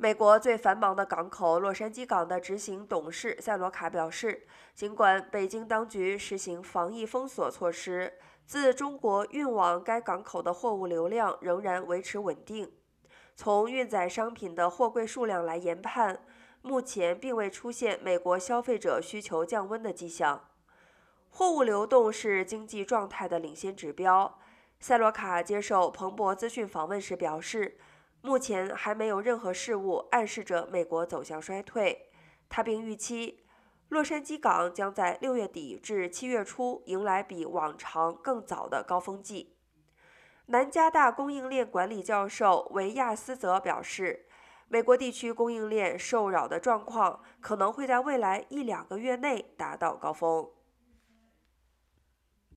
美国最繁忙的港口洛杉矶港的执行董事塞罗卡表示，尽管北京当局实行防疫封锁措施，自中国运往该港口的货物流量仍然维持稳定。从运载商品的货柜数量来研判，目前并未出现美国消费者需求降温的迹象。货物流动是经济状态的领先指标。塞罗卡接受彭博资讯访问时表示。目前还没有任何事物暗示着美国走向衰退。他并预期，洛杉矶港将在六月底至七月初迎来比往常更早的高峰季。南加大供应链管理教授维亚斯则表示，美国地区供应链受扰的状况可能会在未来一两个月内达到高峰。